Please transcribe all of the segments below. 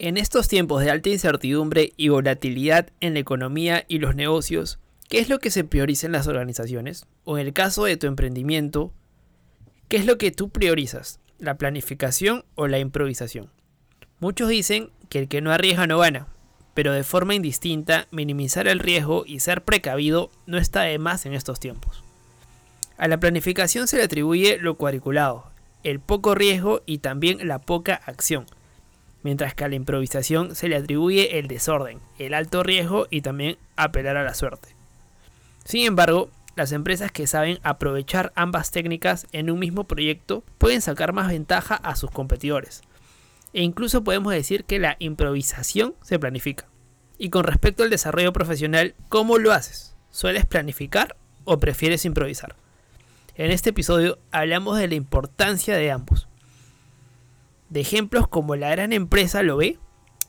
En estos tiempos de alta incertidumbre y volatilidad en la economía y los negocios, ¿qué es lo que se prioriza en las organizaciones? O en el caso de tu emprendimiento, ¿qué es lo que tú priorizas? ¿La planificación o la improvisación? Muchos dicen que el que no arriesga no gana, pero de forma indistinta, minimizar el riesgo y ser precavido no está de más en estos tiempos. A la planificación se le atribuye lo cuadriculado, el poco riesgo y también la poca acción mientras que a la improvisación se le atribuye el desorden, el alto riesgo y también apelar a la suerte. Sin embargo, las empresas que saben aprovechar ambas técnicas en un mismo proyecto pueden sacar más ventaja a sus competidores. E incluso podemos decir que la improvisación se planifica. Y con respecto al desarrollo profesional, ¿cómo lo haces? ¿Sueles planificar o prefieres improvisar? En este episodio hablamos de la importancia de ambos de ejemplos como la gran empresa lo ve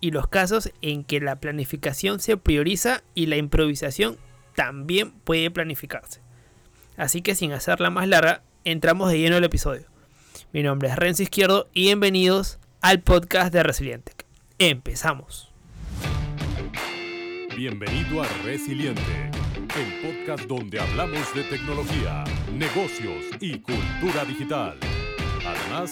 y los casos en que la planificación se prioriza y la improvisación también puede planificarse. Así que sin hacerla más larga, entramos de lleno al episodio. Mi nombre es Renzo Izquierdo y bienvenidos al podcast de Resiliente. Empezamos. Bienvenido a Resiliente, el podcast donde hablamos de tecnología, negocios y cultura digital. Además,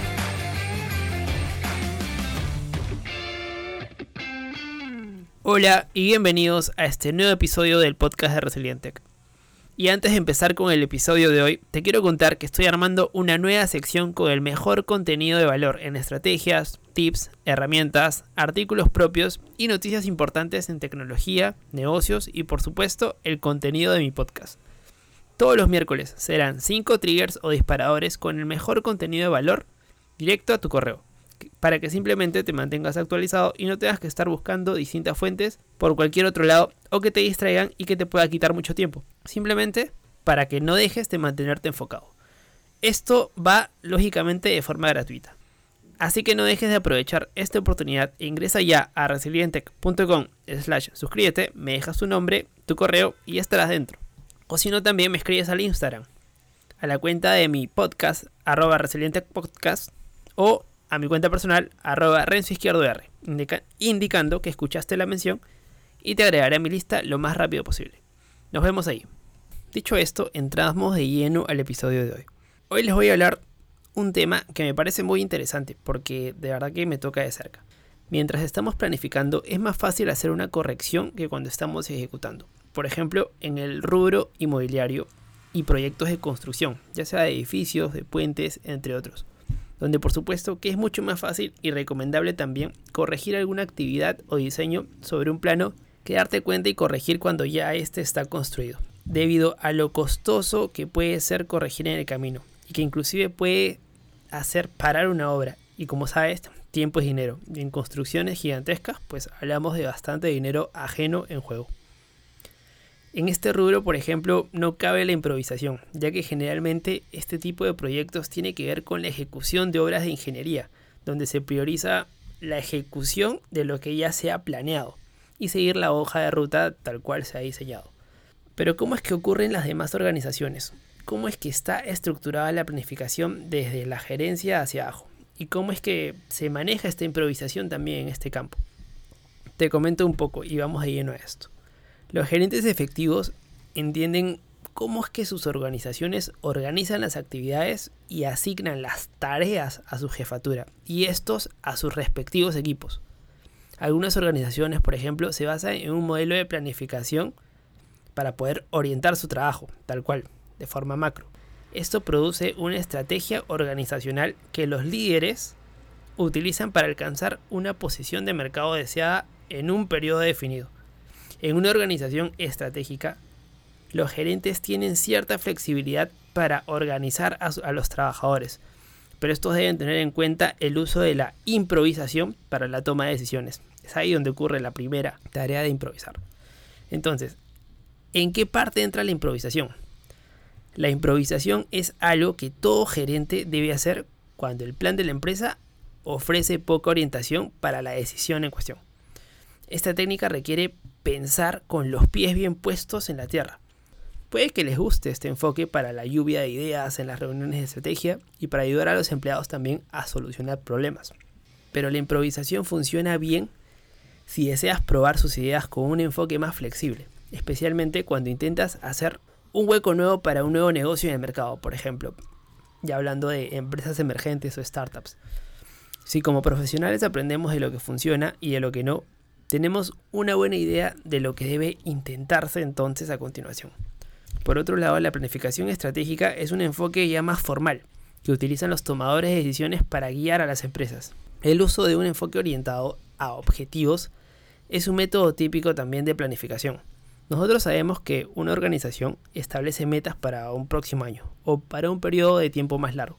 Hola y bienvenidos a este nuevo episodio del podcast de Resilientec. Y antes de empezar con el episodio de hoy, te quiero contar que estoy armando una nueva sección con el mejor contenido de valor en estrategias, tips, herramientas, artículos propios y noticias importantes en tecnología, negocios y por supuesto el contenido de mi podcast. Todos los miércoles serán 5 triggers o disparadores con el mejor contenido de valor directo a tu correo para que simplemente te mantengas actualizado y no tengas que estar buscando distintas fuentes por cualquier otro lado o que te distraigan y que te pueda quitar mucho tiempo. Simplemente para que no dejes de mantenerte enfocado. Esto va lógicamente de forma gratuita. Así que no dejes de aprovechar esta oportunidad e ingresa ya a resilientec.com slash suscríbete, me dejas tu nombre, tu correo y estarás dentro. O si no también me escribes al Instagram, a la cuenta de mi podcast, arroba resilientecpodcast o a mi cuenta personal, arroba Renzo Izquierdo R, indicando que escuchaste la mención y te agregaré a mi lista lo más rápido posible. Nos vemos ahí. Dicho esto, entramos de lleno al episodio de hoy. Hoy les voy a hablar un tema que me parece muy interesante porque de verdad que me toca de cerca. Mientras estamos planificando es más fácil hacer una corrección que cuando estamos ejecutando. Por ejemplo, en el rubro inmobiliario y proyectos de construcción, ya sea de edificios, de puentes, entre otros donde por supuesto que es mucho más fácil y recomendable también corregir alguna actividad o diseño sobre un plano que darte cuenta y corregir cuando ya este está construido, debido a lo costoso que puede ser corregir en el camino y que inclusive puede hacer parar una obra. Y como sabes, tiempo es dinero. Y en construcciones gigantescas, pues hablamos de bastante dinero ajeno en juego. En este rubro, por ejemplo, no cabe la improvisación, ya que generalmente este tipo de proyectos tiene que ver con la ejecución de obras de ingeniería, donde se prioriza la ejecución de lo que ya se ha planeado y seguir la hoja de ruta tal cual se ha diseñado. Pero ¿cómo es que ocurre en las demás organizaciones? ¿Cómo es que está estructurada la planificación desde la gerencia hacia abajo? ¿Y cómo es que se maneja esta improvisación también en este campo? Te comento un poco y vamos de lleno a esto. Los gerentes efectivos entienden cómo es que sus organizaciones organizan las actividades y asignan las tareas a su jefatura y estos a sus respectivos equipos. Algunas organizaciones, por ejemplo, se basan en un modelo de planificación para poder orientar su trabajo, tal cual, de forma macro. Esto produce una estrategia organizacional que los líderes utilizan para alcanzar una posición de mercado deseada en un periodo definido. En una organización estratégica, los gerentes tienen cierta flexibilidad para organizar a, los trabajadores, pero estos deben tener en cuenta el uso de la improvisación para la toma de decisiones. Es ahí donde ocurre la primera tarea de improvisar. Entonces, ¿en qué parte entra la improvisación? La improvisación es algo que todo gerente debe hacer cuando el plan de la empresa ofrece poca orientación para la decisión en cuestión. Esta técnica requiere pensar con los pies bien puestos en la tierra. Puede que les guste este enfoque para la lluvia de ideas en las reuniones de estrategia y para ayudar a los empleados también a solucionar problemas. Pero la improvisación funciona bien si deseas probar sus ideas con un enfoque más flexible, especialmente cuando intentas hacer un hueco nuevo para un nuevo negocio en el mercado, por ejemplo, ya hablando de empresas emergentes o startups. Si como profesionales aprendemos de lo que funciona y de lo que no, tenemos una buena idea de lo que debe intentarse entonces a continuación. Por otro lado, la planificación estratégica es un enfoque ya más formal, que utilizan los tomadores de decisiones para guiar a las empresas. El uso de un enfoque orientado a objetivos es un método típico también de planificación. Nosotros sabemos que una organización establece metas para un próximo año o para un periodo de tiempo más largo.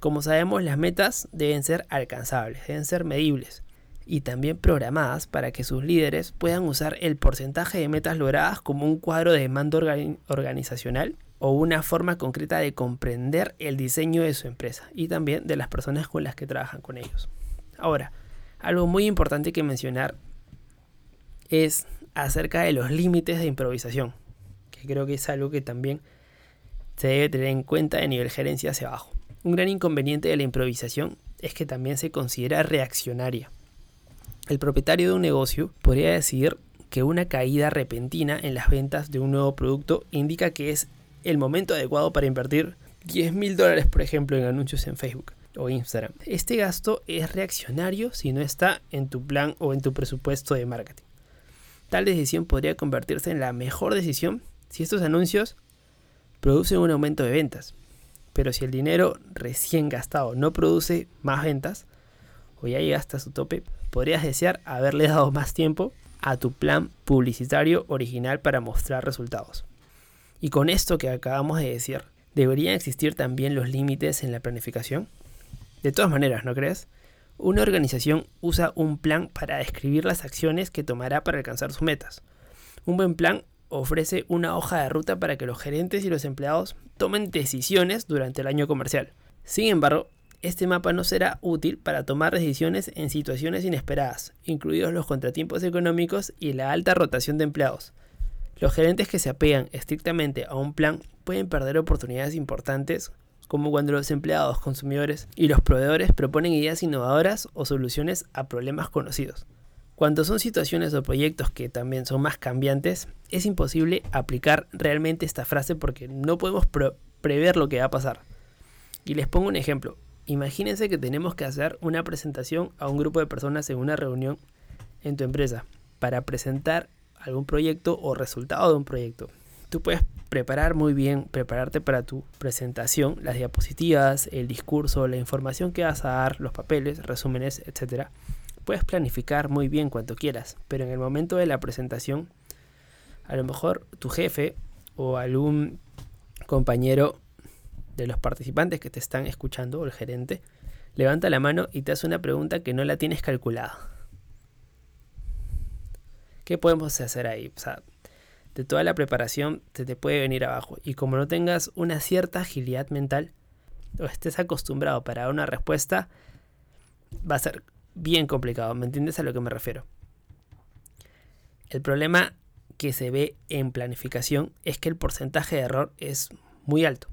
Como sabemos, las metas deben ser alcanzables, deben ser medibles y también programadas para que sus líderes puedan usar el porcentaje de metas logradas como un cuadro de mando organizacional o una forma concreta de comprender el diseño de su empresa y también de las personas con las que trabajan con ellos. Ahora, algo muy importante que mencionar es acerca de los límites de improvisación, que creo que es algo que también se debe tener en cuenta de nivel gerencia hacia abajo. Un gran inconveniente de la improvisación es que también se considera reaccionaria. El propietario de un negocio podría decir que una caída repentina en las ventas de un nuevo producto indica que es el momento adecuado para invertir 10 mil dólares, por ejemplo, en anuncios en Facebook o Instagram. Este gasto es reaccionario si no está en tu plan o en tu presupuesto de marketing. Tal decisión podría convertirse en la mejor decisión si estos anuncios producen un aumento de ventas. Pero si el dinero recién gastado no produce más ventas, o ya llegaste a su tope, podrías desear haberle dado más tiempo a tu plan publicitario original para mostrar resultados. Y con esto que acabamos de decir, ¿deberían existir también los límites en la planificación? De todas maneras, ¿no crees? Una organización usa un plan para describir las acciones que tomará para alcanzar sus metas. Un buen plan ofrece una hoja de ruta para que los gerentes y los empleados tomen decisiones durante el año comercial. Sin embargo, este mapa no será útil para tomar decisiones en situaciones inesperadas, incluidos los contratiempos económicos y la alta rotación de empleados. Los gerentes que se apegan estrictamente a un plan pueden perder oportunidades importantes como cuando los empleados, consumidores y los proveedores proponen ideas innovadoras o soluciones a problemas conocidos. Cuando son situaciones o proyectos que también son más cambiantes, es imposible aplicar realmente esta frase porque no podemos prever lo que va a pasar. Y les pongo un ejemplo. Imagínense que tenemos que hacer una presentación a un grupo de personas en una reunión en tu empresa para presentar algún proyecto o resultado de un proyecto. Tú puedes preparar muy bien, prepararte para tu presentación, las diapositivas, el discurso, la información que vas a dar, los papeles, resúmenes, etc. Puedes planificar muy bien cuanto quieras, pero en el momento de la presentación, a lo mejor tu jefe o algún compañero de los participantes que te están escuchando, o el gerente, levanta la mano y te hace una pregunta que no la tienes calculada. ¿Qué podemos hacer ahí? O sea, de toda la preparación se te puede venir abajo. Y como no tengas una cierta agilidad mental o estés acostumbrado para una respuesta, va a ser bien complicado. ¿Me entiendes a lo que me refiero? El problema que se ve en planificación es que el porcentaje de error es muy alto.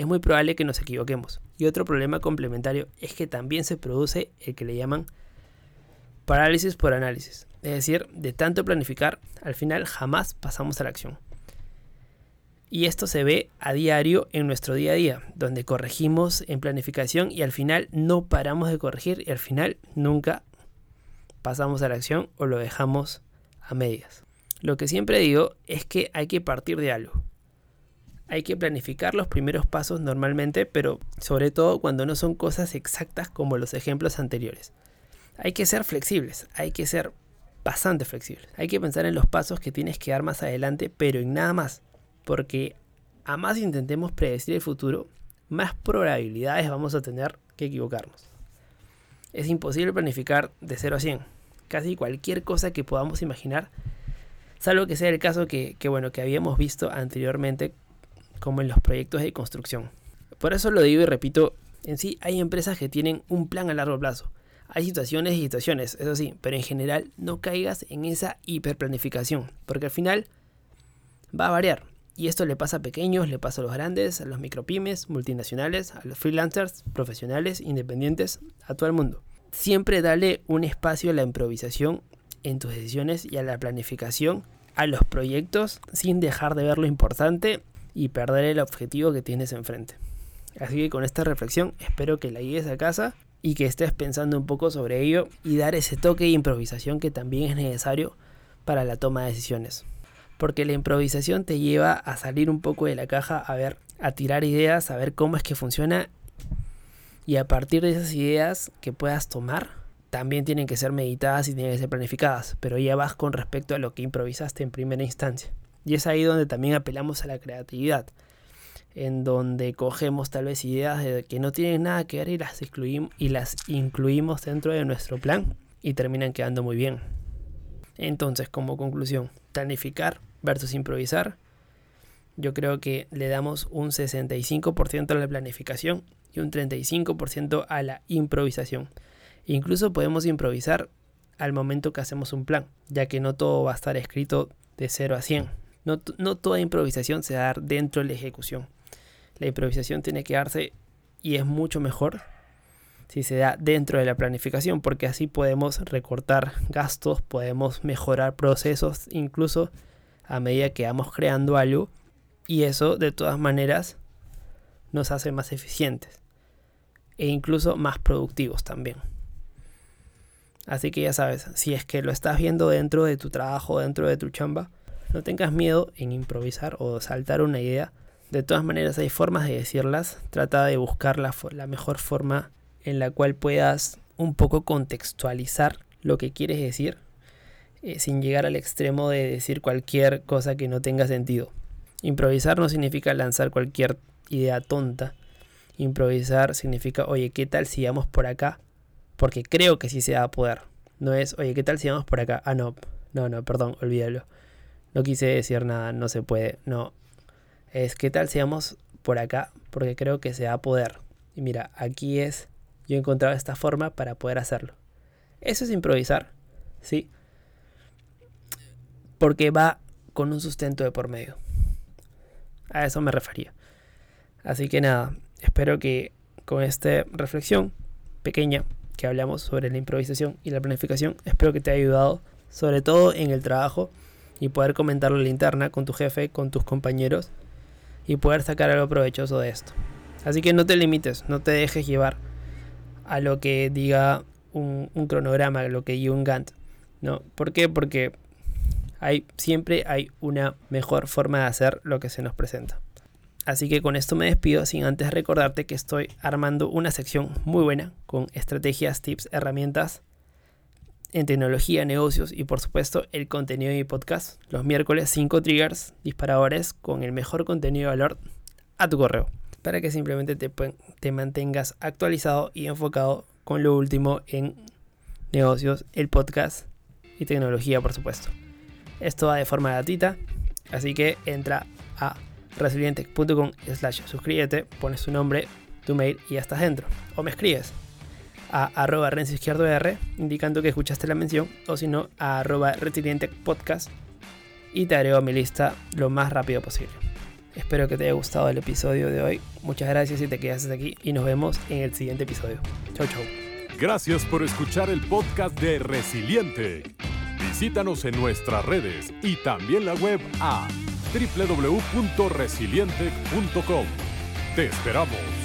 Es muy probable que nos equivoquemos. Y otro problema complementario es que también se produce el que le llaman parálisis por análisis. Es decir, de tanto planificar, al final jamás pasamos a la acción. Y esto se ve a diario en nuestro día a día, donde corregimos en planificación y al final no paramos de corregir y al final nunca pasamos a la acción o lo dejamos a medias. Lo que siempre digo es que hay que partir de algo. Hay que planificar los primeros pasos normalmente, pero sobre todo cuando no son cosas exactas como los ejemplos anteriores. Hay que ser flexibles, hay que ser bastante flexible. Hay que pensar en los pasos que tienes que dar más adelante, pero en nada más. Porque a más intentemos predecir el futuro, más probabilidades vamos a tener que equivocarnos. Es imposible planificar de 0 a 100. Casi cualquier cosa que podamos imaginar, salvo que sea el caso que, bueno, que habíamos visto anteriormente como en los proyectos de construcción. Por eso lo digo y repito, en sí hay empresas que tienen un plan a largo plazo. Hay situaciones y situaciones, eso sí, pero en general no caigas en esa hiperplanificación, porque al final va a variar. Y esto le pasa a pequeños, le pasa a los grandes, a los micropymes, multinacionales, a los freelancers, profesionales, independientes, a todo el mundo. Siempre dale un espacio a la improvisación en tus decisiones y a la planificación, a los proyectos, sin dejar de ver lo importante y perder el objetivo que tienes enfrente. Así que con esta reflexión espero que la guíes a casa y que estés pensando un poco sobre ello y dar ese toque de improvisación que también es necesario para la toma de decisiones. Porque la improvisación te lleva a salir un poco de la caja, a ver, a tirar ideas, a ver cómo es que funciona y a partir de esas ideas que puedas tomar, también tienen que ser meditadas y tienen que ser planificadas, pero ya vas con respecto a lo que improvisaste en primera instancia. Y es ahí donde también apelamos a la creatividad en donde cogemos tal vez ideas de que no tienen nada que ver y las, excluimos, y las incluimos dentro de nuestro plan y terminan quedando muy bien. Entonces, como conclusión, planificar versus improvisar, yo creo que le damos un 65% a la planificación y un 35% a la improvisación. Incluso podemos improvisar al momento que hacemos un plan, ya que no todo va a estar escrito de 0 a 100. No, no toda improvisación se va a dar dentro de la ejecución la improvisación tiene que darse y es mucho mejor si se da dentro de la planificación, porque así podemos recortar gastos, podemos mejorar procesos, incluso a medida que vamos creando algo, y eso de todas maneras nos hace más eficientes e incluso más productivos también. Así que ya sabes, si es que lo estás viendo dentro de tu trabajo, dentro de tu chamba, no tengas miedo en improvisar o saltar una idea de todas maneras hay formas de decirlas. Trata de buscar la, mejor forma en la cual puedas un poco contextualizar lo que quieres decir eh, sin llegar al extremo de decir cualquier cosa que no tenga sentido. Improvisar no significa lanzar cualquier idea tonta. Improvisar significa, oye, ¿qué tal si vamos por acá? Porque creo que sí se va a poder. No es, oye, ¿qué tal si vamos por acá? Ah, no, no, no, perdón, olvídalo. No quise decir nada, no se puede. No, es qué tal seamos por acá, porque creo que se va a poder. Y mira, aquí es, yo he encontrado esta forma para poder hacerlo. Eso es improvisar, ¿sí? Porque va con un sustento de por medio. A eso me refería. Así que nada, espero que con esta reflexión pequeña que hablamos sobre la improvisación y la planificación, espero que te haya ayudado, sobre todo en el trabajo, y poder comentarlo en la interna con tu jefe, con tus compañeros y poder sacar algo provechoso de esto. Así que no te limites, no te dejes llevar a lo que diga un, un cronograma, lo que diga un Gantt. ¿no? ¿Por qué? Porque hay, siempre hay una mejor forma de hacer lo que se nos presenta. Así que con esto me despido sin antes recordarte que estoy armando una sección muy buena con estrategias, tips, herramientas en tecnología, negocios y por supuesto el contenido de mi podcast. Los miércoles 5 triggers disparadores con el mejor contenido de valor a tu correo. Para que simplemente te, te mantengas actualizado y enfocado con lo último en negocios, el podcast y tecnología por supuesto. Esto va de forma gratuita, así que entra a resilientec.com slash suscríbete, pones tu nombre, tu mail y ya estás dentro. O me escribes a arroba Renzo Izquierdo R, indicando que escuchaste la mención, o si no, a arroba Resiliente Podcast, y te agrego a mi lista lo más rápido posible. Espero que te haya gustado el episodio de hoy. Muchas gracias si te quedaste aquí y nos vemos en el siguiente episodio. Chau, chau. Gracias por escuchar el podcast de Resiliente. Visítanos en nuestras redes y también la web a www.resiliente.com. Te esperamos.